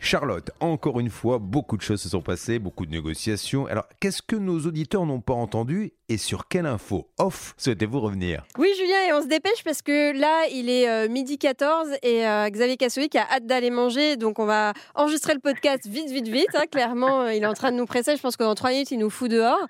Charlotte, encore une fois, beaucoup de choses se sont passées, beaucoup de négociations. Alors, qu'est-ce que nos auditeurs n'ont pas entendu et sur quelle info off souhaitez-vous revenir? Oui, Julien, et on se dépêche parce que là, il est euh, midi 14 et euh, Xavier Cassoui qui a hâte d'aller manger. Donc, on va enregistrer le podcast vite, vite, vite. Hein. Clairement, euh, il est en train de nous presser. Je pense que dans trois minutes, il nous fout dehors.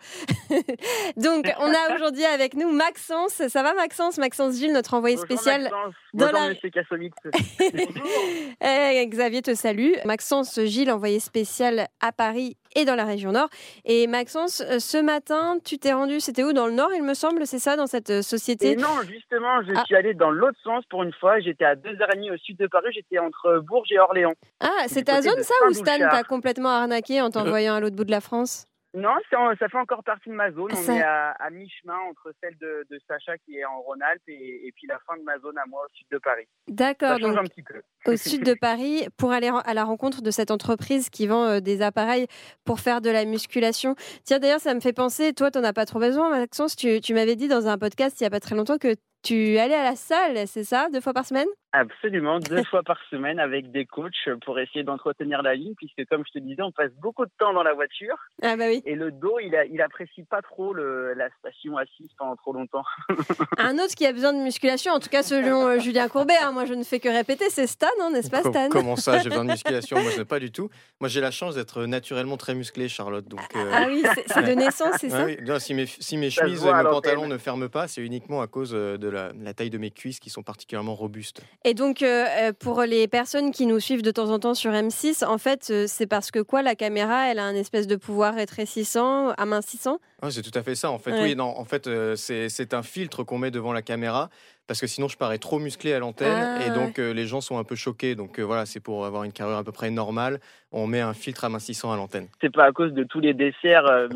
donc, on a aujourd'hui avec nous Maxence. Ça va, Maxence? Maxence Gilles, notre envoyé spécial. Maxence. Bonjour, la... monsieur. Eh, Xavier te salue. Maxence Gilles, envoyé spécial à Paris et dans la région Nord. Et Maxence, ce matin, tu t'es rendu, c'était où Dans le Nord, il me semble, c'est ça, dans cette société? Et Non, justement, je ah. suis allé dans l'autre sens pour une fois. J'étais à deux heures et demie au sud de Paris, j'étais entre Bourges et Orléans. Ah, c'est ta zone, ça, ou Stan t'a complètement arnaqué en t'envoyant à l'autre bout de la France? Non, ça fait encore partie de ma zone. On est à, mi-chemin entre celle de, Sacha qui est en Rhône-Alpes et, puis la fin de ma zone à moi au sud de Paris. D'accord. Donc, un petit peu. au sud de Paris, pour aller à la rencontre de cette entreprise qui vend euh, des appareils pour faire de la musculation. Tiens, d'ailleurs, ça me fait penser, toi, tu n'en as pas trop besoin, Maxence. Tu, tu m'avais dit dans un podcast il n'y a pas très longtemps que tu allais à la salle, c'est ça, deux fois par semaine? Absolument, deux fois par semaine avec des coachs pour essayer d'entretenir la ligne, puisque comme je te disais, on passe beaucoup de temps dans la voiture. Ah bah oui. Et le dos, il, a, il apprécie pas trop le, la station assise pendant trop longtemps. Un autre qui a besoin de musculation, en tout cas selon euh, Julien Courbet, hein, moi je ne fais que répéter, c'est Stan, hein, n'est-ce pas Stan? Comment ça, j'ai besoin de musculation? Moi je n'ai pas du tout. Moi j'ai la chance d'être naturellement très musclé, Charlotte. Donc, euh, Ah oui, c'est de naissance, c'est ça? oui. Si mes, si mes chemises et mes pantalons ne ferment pas, c'est uniquement à cause euh, de la, la, taille de mes cuisses qui sont particulièrement robustes. Et donc, euh, pour les personnes qui nous suivent de temps en temps sur M6, en fait, euh, c'est parce que quoi La caméra, elle a un espèce de pouvoir rétrécissant, amincissant? Ah, C'est tout à fait ça. En fait, oui, non, en fait, euh, c'est un filtre qu'on met devant la caméra parce que sinon je parais trop musclé à l'antenne et ah, donc les gens sont un peu choqués. Donc voilà, c'est pour avoir une carrière à peu près normale on met un filtre amincissant à l'antenne. C'est pas à cause de tous les desserts euh,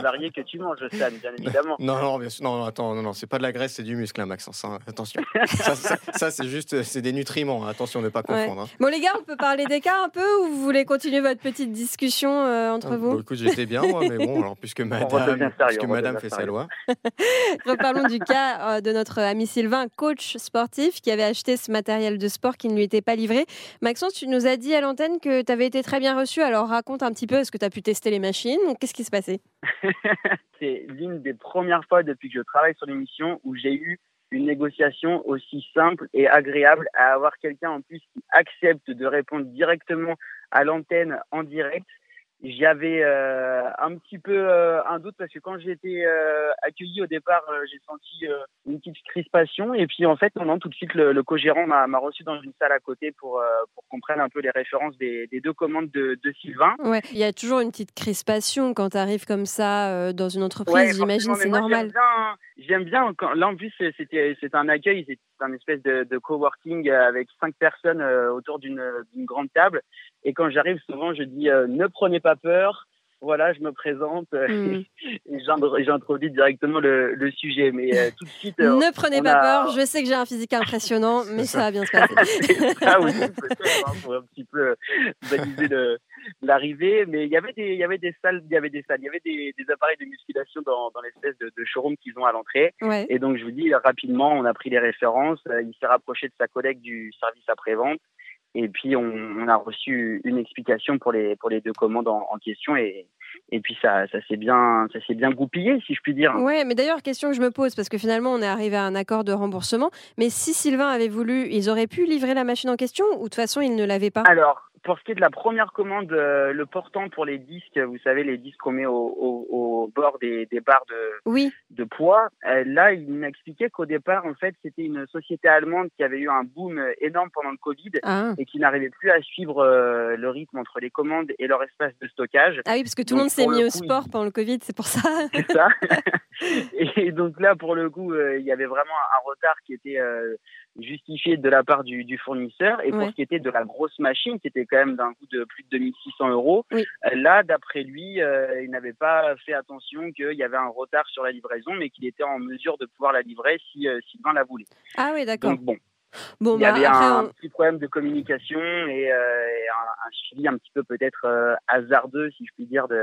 variés que tu manges, Stan, bien évidemment. non, non, bien sûr, non, attends, non, non, c'est pas de la graisse, c'est du muscle, hein, Maxence. Hein, attention. ça, c'est juste, c'est des nutriments. Hein, attention, ne pas confondre. Hein. Bon, les gars, on peut parler des cas un peu ou vous voulez continuer votre petite discussion euh, entre vous? bon, Écoute, j'étais bien, moi, mais bon, alors, puisque Madame, puisque Madame fait sa loi. Reparlons du cas euh, de notre ami Sylvain, coach sportif, qui avait acheté ce matériel de sport qui ne lui était pas livré. Maxence, tu nous as dit à l'antenne que tu avais été très bien reçu. Alors raconte un petit peu, est-ce que tu as pu tester les machines Qu'est-ce qui se passait C'est l'une des premières fois depuis que je travaille sur l'émission où j'ai eu une négociation aussi simple et agréable à avoir quelqu'un en plus qui accepte de répondre directement à l'antenne en direct j'avais euh, un petit peu euh, un doute parce que quand j'ai été euh, accueilli au départ, j'ai senti une petite crispation. Et puis en fait, non, tout de suite, le, co-gérant m'a reçu dans une salle à côté pour, pour qu'on prenne un peu les références des, des deux commandes de, de, Sylvain. Ouais, il y a toujours une petite crispation quand tu arrives comme ça dans une entreprise, j'imagine, c'est normal. J'aime bien, quand, là en plus, c'était un accueil, c'est un espèce de, de coworking avec cinq personnes autour d'une grande table. Et quand j'arrive, souvent, je dis ne prenez pas peur. Voilà, je me présente euh, mm. et j'introduis directement le, sujet. Mais euh, tout de suite. Euh, ne prenez pas peur, je sais que j'ai un physique impressionnant, mais ça va bien se passer. ah oui, hein, pour un petit peu baliser l'arrivée. Mais il y avait des, il y avait des salles, il y avait des salles, il y avait des, appareils de musculation dans, dans l'espèce de, showroom qu'ils ont à l'entrée. Et donc, je vous dis, rapidement, on a pris les références. Il s'est rapproché de sa collègue du service après-vente. Et puis, on, a reçu une explication pour les, pour les deux commandes en, question. Et, et puis, ça, ça s'est bien, ça bien goupillé, si je puis dire. Oui, mais d'ailleurs, question que je me pose, parce que finalement, on est arrivé à un accord de remboursement. Mais si Sylvain avait voulu, ils auraient pu livrer la machine en question ou de toute façon, ils ne l'avaient pas? Alors, pour ce qui est de la première commande, euh, le portant pour les disques, vous savez, les disques qu'on met au, bord des, barres de, de poids, euh, là, il m'expliquait qu'au départ, en fait, c'était une société allemande qui avait eu un boom énorme pendant le Covid ah. et qui n'arrivait plus à suivre euh, le rythme entre les commandes et leur espace de stockage. Ah oui, parce que tout le monde s'est mis au sport pendant le Covid, c'est pour ça. C'est ça. et donc là, pour le coup, il y avait vraiment un retard qui était justifié de la part du, fournisseur. Et pour ce qui était de la grosse machine, qui était quand même d'un coût de plus de 2600 euros, euh, là, d'après lui, euh, il n'avait pas fait attention qu'il y avait un retard sur la livraison, mais qu'il était en mesure de pouvoir la livrer si euh, Sylvain la voulait. Ah oui, d'accord. Donc bon, Bon, il y bah, avait un petit problème de communication et, un, suivi un petit peu peut-être hasardeux, si je puis dire, de,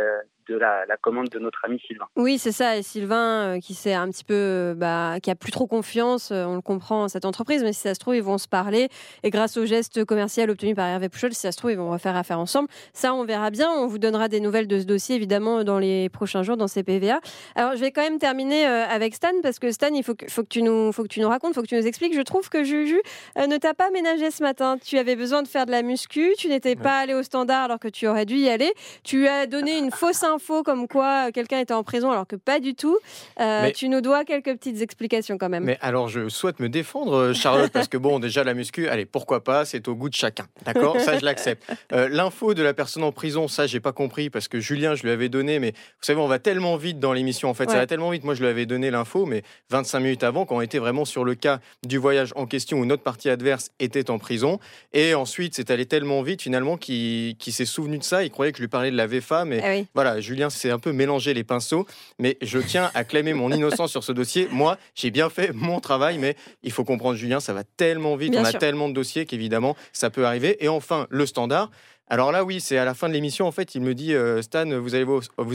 de la, commande de notre ami Sylvain. Oui, c'est ça. Et Sylvain, qui sait un petit peu, bah, qui a plus trop confiance, on le comprend, cette entreprise, mais si ça se trouve, ils vont se parler. Et grâce au geste commercial obtenu par Hervé Pouchol, si ça se trouve, ils vont refaire affaire ensemble. Ça, on verra bien. On vous donnera des nouvelles de ce dossier, évidemment, dans les prochains jours dans ces PVA. Alors, je vais quand même terminer avec Stan, parce que Stan, il faut que, faut que, tu, nous, faut que tu nous racontes, faut que tu nous expliques. Je trouve que Juju euh, ne t'a pas ménagé ce matin. Tu avais besoin de faire de la muscu, tu n'étais pas allé au standard alors que tu aurais dû y aller. Tu as donné une fausse info comme quoi quelqu'un était en prison alors que pas du tout. Euh, tu nous dois quelques petites explications quand même. Mais alors, je souhaite me défendre, euh, Charlotte, parce que bon, déjà la muscu, allez, pourquoi pas, c'est au goût de chacun. D'accord? Ça, je l'accepte. L'info de la personne en prison, ça, j'ai pas compris parce que Julien, je lui avais donné, mais vous savez, on va tellement vite dans l'émission. En fait, ça va tellement vite. Moi, je lui avais donné l'info, mais 25 minutes avant, quand on était vraiment sur le cas du voyage en question où notre partie adverse était en prison. Et ensuite, c'est allé tellement vite finalement qu'il s'est souvenu de ça. Il croyait que je lui parlais de la VFA. Mais ah voilà, Julien s'est un peu mélangé les pinceaux. Mais je tiens à clamer mon innocence sur ce dossier. Moi, j'ai bien fait mon travail, mais il faut comprendre, Julien, ça va tellement vite. on a tellement de dossiers qu'évidemment, ça peut arriver. Et enfin, le standard. Alors là, oui, c'est à la fin de l'émission. En fait, il me dit euh, Stan, vous allez,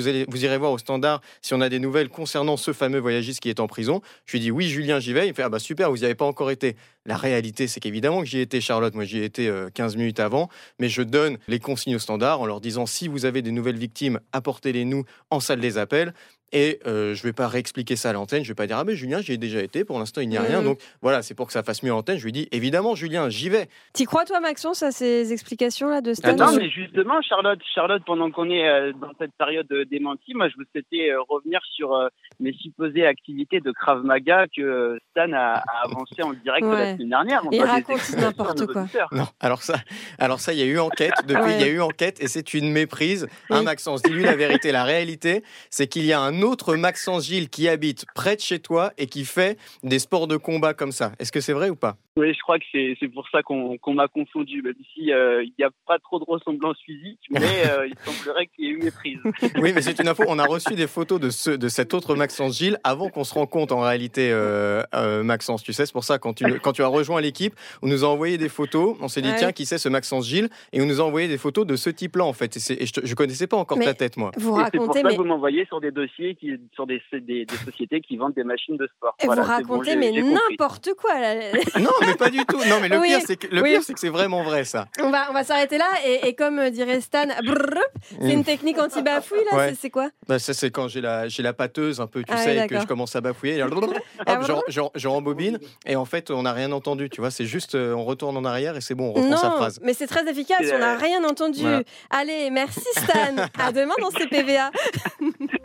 allez, vous irez voir au standard si on a des nouvelles concernant ce fameux voyagiste qui est en prison. Je lui dis oui, Julien, j'y vais. Il me fait ah bah super, vous n'y avez pas encore été. La réalité, c'est qu'évidemment que j'y étais, Charlotte. Moi, j'y ai été 15 euh, minutes avant, mais je donne les consignes au standard en leur disant si vous avez des nouvelles victimes, apportez-les nous en salle des appels. Et euh, je ne vais pas réexpliquer ça à l'antenne. Je ne vais pas dire Ah, ben Julien, j'y ai déjà été. Pour l'instant, il n'y a rien. Mmh. Donc voilà, c'est pour que ça fasse mieux à l'antenne. Je lui dis Évidemment, Julien, j'y vais. Tu crois, toi, Maxence, à ces explications-là de Stan Non, mais justement, Charlotte, Charlotte pendant qu'on est euh, dans cette période démentie, moi, je vous souhaitais euh, revenir sur mes supposées activités de Krav Maga que Stan a, avancé en direct la semaine dernière. Il raconte n'importe quoi. Non, alors ça, alors ça, il y a eu enquête. Depuis, il y a eu enquête et c'est une méprise. Hein, Maxence, dis-lui la vérité. La réalité, c'est qu'il y a un autre Maxence Gilles qui habite près de chez toi et qui fait des sports de combat comme ça. Est-ce que c'est vrai ou pas? Oui, je crois que c'est pour ça qu'on m'a confondu. Même si euh, il n'y a pas trop de ressemblance physique, mais euh, il semblerait qu'il y ait eu méprise. oui, mais c'est une info. On a reçu des photos de, ce, de cet autre Maxence Gilles avant qu'on se rende compte en réalité, euh, Maxence. Tu sais, c'est pour ça quand tu, quand tu as rejoint l'équipe, on nous a envoyé des photos. On s'est dit, tiens, qui c'est ce Maxence Gilles? Et on nous a envoyé des photos de ce type-là, en fait. Et, je ne connaissais pas encore ta tête, moi. Vous racontez, pour ça mais... vous m'envoyez sur des dossiers qui sur des, des, sociétés qui vendent des machines de sport. Et vous racontez, mais n'importe quoi. non, mais pas du tout. Non, mais le pire, c'est que, le pire, c'est que c'est vraiment vrai, ça. On va, on va s'arrêter là. Et, comme euh, dirait Stan, c'est une technique anti-bafouille, là C'est quoi bah, Ça, c'est quand j'ai la, j'ai la pâteuse, un peu, tu ah sais, que je commence à bafouiller. Hop, ah je, rembobine. Et en fait, on n'a rien entendu, tu vois. C'est juste, euh, on retourne en arrière et c'est bon, on reprend sa phrase. mais c'est très efficace. On n'a rien entendu. Allez, merci Stan. à demain dans CPVA.